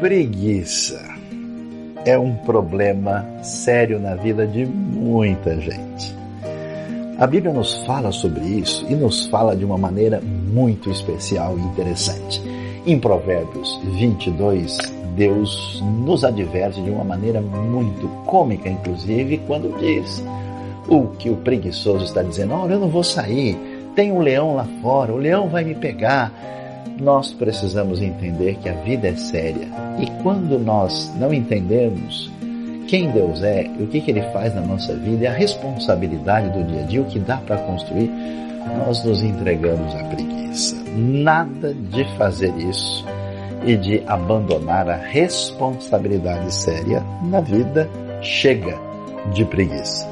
Preguiça é um problema sério na vida de muita gente. A Bíblia nos fala sobre isso e nos fala de uma maneira muito especial e interessante. Em Provérbios 22, Deus nos adverte de uma maneira muito cômica, inclusive, quando diz o que o preguiçoso está dizendo: Olha, eu não vou sair, tem um leão lá fora, o leão vai me pegar. Nós precisamos entender que a vida é séria e quando nós não entendemos quem Deus é, o que, que Ele faz na nossa vida e a responsabilidade do dia a dia, o que dá para construir, nós nos entregamos à preguiça. Nada de fazer isso e de abandonar a responsabilidade séria na vida chega de preguiça.